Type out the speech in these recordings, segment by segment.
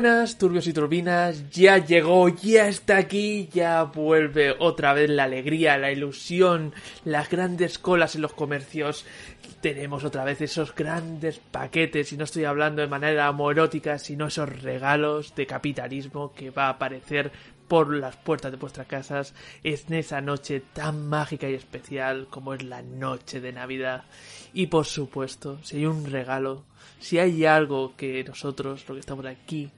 Buenas, turbios y turbinas, ya llegó, ya está aquí, ya vuelve otra vez la alegría, la ilusión, las grandes colas en los comercios. Tenemos otra vez esos grandes paquetes, y no estoy hablando de manera amorótica, sino esos regalos de capitalismo que va a aparecer por las puertas de vuestras casas en esa noche tan mágica y especial como es la noche de Navidad. Y por supuesto, si hay un regalo, si hay algo que nosotros, lo que estamos aquí,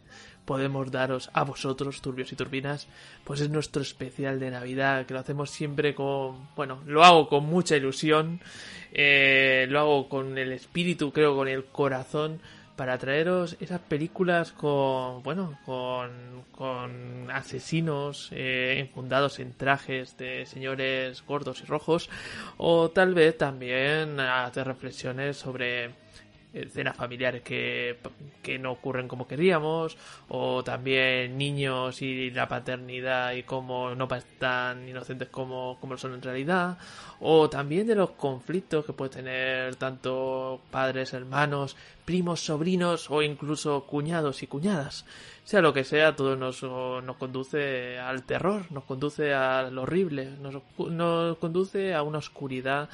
podemos daros a vosotros, turbios y turbinas, pues es nuestro especial de Navidad, que lo hacemos siempre con, bueno, lo hago con mucha ilusión, eh, lo hago con el espíritu, creo, con el corazón, para traeros esas películas con, bueno, con, con asesinos eh, enfundados en trajes de señores gordos y rojos, o tal vez también hacer reflexiones sobre escenas familiares que, que, no ocurren como queríamos, o también niños y la paternidad y cómo no tan inocentes como, como son en realidad, o también de los conflictos que puede tener tanto padres, hermanos, primos, sobrinos o incluso cuñados y cuñadas. Sea lo que sea, todo nos, nos conduce al terror, nos conduce al horrible, nos, nos conduce a una oscuridad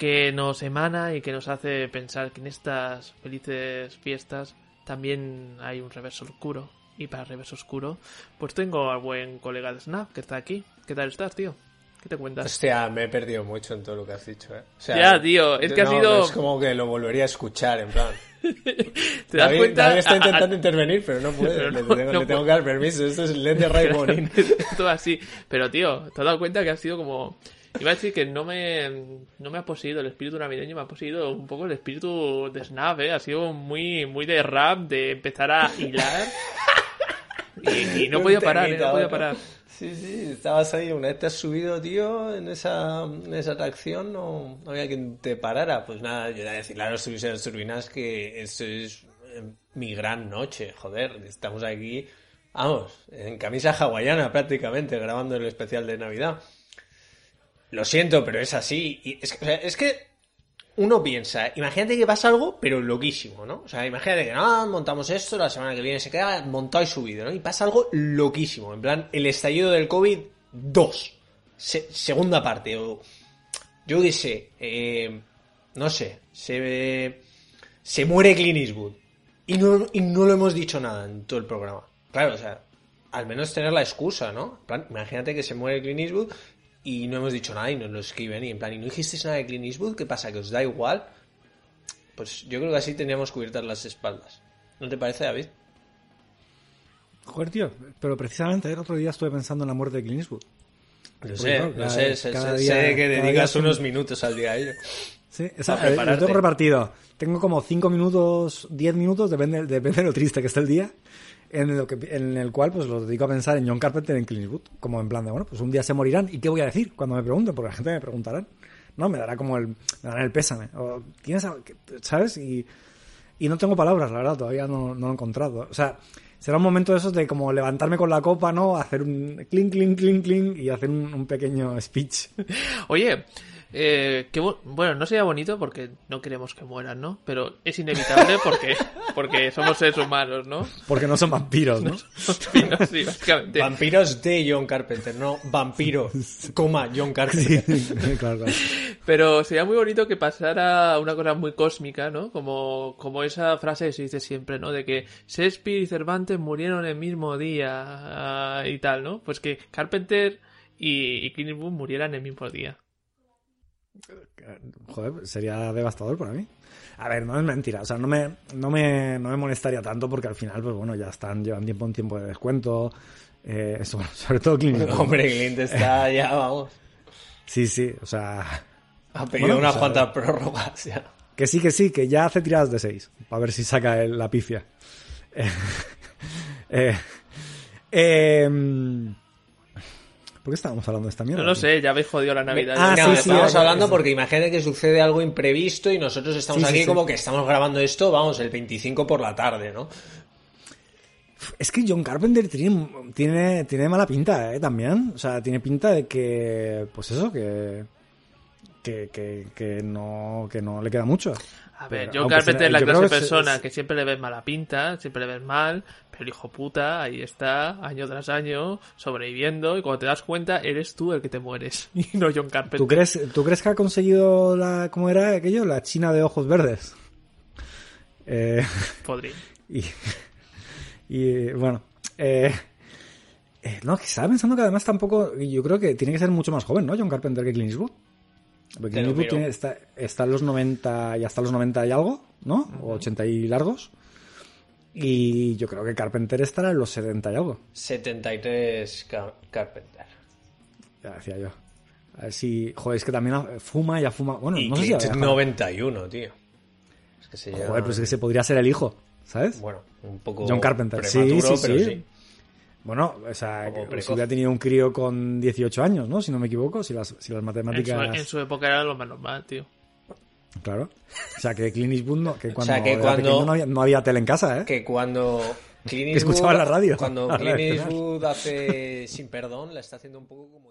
que nos emana y que nos hace pensar que en estas felices fiestas también hay un reverso oscuro. Y para reverso oscuro, pues tengo al buen colega de Snap que está aquí. ¿Qué tal estás, tío? ¿Qué te cuentas? Hostia, me he perdido mucho en todo lo que has dicho, ¿eh? O sea, ya, tío, es que ha sido... Es como que lo volvería a escuchar, en plan... ¿Te das cuenta? David está intentando intervenir, pero no puede. le, tengo, que dar permiso. Esto es Led de Ray Todo así. Pero, tío, ¿te has dado cuenta que ha sido como Iba a decir que no me, no me ha poseído el espíritu navideño, me ha poseído un poco el espíritu de Snap, ¿eh? Ha sido muy, muy de rap, de empezar a hilar. y, no podía parar, ¿eh? No podía parar. Sí, sí, estabas ahí, una vez te has subido, tío, en esa, en esa atracción, no, había quien te parara. Pues nada, yo voy a decirle a los turbinas que esto es eh, mi gran noche, joder, estamos aquí, vamos, en camisa hawaiana prácticamente, grabando el especial de Navidad. Lo siento, pero es así. Y es, que uno piensa, imagínate que pasa algo, pero loquísimo, ¿no? O sea, imagínate que no, montamos esto, la semana que viene se queda montado y subido, ¿no? Y pasa algo loquísimo, en plan, el estallido del COVID 2, segunda parte, o yo qué sé, eh, no sé, se, se muere Clint y no, y no lo hemos dicho nada en todo el programa. Claro, o sea, al menos tener la excusa, ¿no? En plan, imagínate que se muere Clint Eastwood y no hemos dicho nada y nos lo escriben y en plan, ¿y no dijisteis nada de Clint Eastwood? ¿Qué pasa? ¿Que os da igual? Pues yo creo que así teníamos cubiertas las espaldas. ¿No te parece, David? Joder, tío, pero precisamente el otro día estuve pensando en la muerte de Clint Eastwood. Lo sé, lo sé, sé, que dedicas unos minutos al día a ello. Sí, eh, lo tengo repartido. Tengo como 5 minutos, 10 minutos, depende, depende de lo triste que esté el día en el, que, en el cual pues lo dedico a pensar en John Carpenter en Clint Eastwood, como en plan de, bueno, pues un día se morirán, ¿y qué voy a decir cuando me pregunten? Porque la gente me preguntará, ¿no? Me dará como el, me dará el pésame, o, ¿tienes, ¿sabes? Y, y no tengo palabras, la verdad, todavía no, no lo he encontrado. O sea, será un momento de esos de como levantarme con la copa, ¿no? Hacer un clink, clink, clink, clink y hacer un, un pequeño speech. Oye, Eh, que, bueno, no sería bonito porque no queremos que mueran, ¿no? Pero es inevitable porque, porque somos seres humanos, ¿no? Porque no son vampiros, ¿no? vampiros, sí, básicamente. Vampiros de John Carpenter, no vampiro, coma John Carpenter. claro, claro. Pero sería muy bonito que pasara una cosa muy cósmica, ¿no? Como, como esa frase que se dice siempre, ¿no? De que Shakespeare y Cervantes murieron el mismo día ah, y tal, ¿no? Pues que Carpenter y, y Clint Eastwood murieran el mismo día. Joder, sería devastador para mí. A ver, no es mentira, o sea, no me, no me, no me molestaría tanto porque al final, pues bueno, ya están, llevan tiempo en tiempo de descuento. Eh, eso, sobre todo Clint. Hombre, Clint está ya, vamos. Sí, sí, o sea. Ha pedido unas cuantas prórrogas ya. Que sí, que sí, que ya hace tiradas de seis. Para ver si saca el, la pifia. eh, eh, ¿Por qué estábamos hablando de esta mierda? No lo sé, ya habéis jodido la Navidad. Ah, Ya sí, me- sí, estamos hablando porque imagínate que sucede algo imprevisto y nosotros estamos aquí sí. como que estamos grabando esto, vamos, el 25 por la tarde, ¿no? Es que John Carpenter tiene, tiene, tiene mala pinta, ¿eh? También. O sea, tiene pinta de que, pues eso, que, que, que, que no, que no le queda mucho. A ver, Pero, John Carpenter sea- es la clase de persona es- que siempre le ves mala pinta, siempre le ves mal, pero hijo puta ahí está, año tras año, sobreviviendo, y cuando te das cuenta, eres tú el que te mueres, y no John Carpenter. ¿Tú crees, ¿Tú crees que ha conseguido la, cómo era aquello? La china de ojos verdes. Eh, Podría. y, y bueno, eh, eh, no, que estaba pensando que además tampoco, yo creo que tiene que ser mucho más joven, ¿no? John Carpenter que Clint Eastwood. Eastwood miro. tiene- está, está en los 90 y hasta los 90 y algo, ¿no? O 80 y largos. Y yo creo que Carpenter estará en los 70 y algo. 73 Car- Carpenter. Ya decía yo. A ver si. Joder, es que también fuma, ya fuma. Bueno, Y no sé si. Clint había- 91, tío. Es que se llama... Joder, pues es que se podría ser el hijo, ¿sabes? Bueno, un poco John Carpenter. Sí, sí, pero sí. sí. Bueno, o sea, si hubiera tenido un crío con 18 años, ¿no? Si no me equivoco, si las, si las En su, matemáticas. en su época era lo más normal, tío. Claro. O sea, que Clint Eastwood no, que cuando, sea, que cuando- no había, no había tele en casa, ¿eh? Que cuando Clint Que escuchaba la radio. Cuando Clint. Eastwood hace Sin Perdón, la está haciendo un poco como...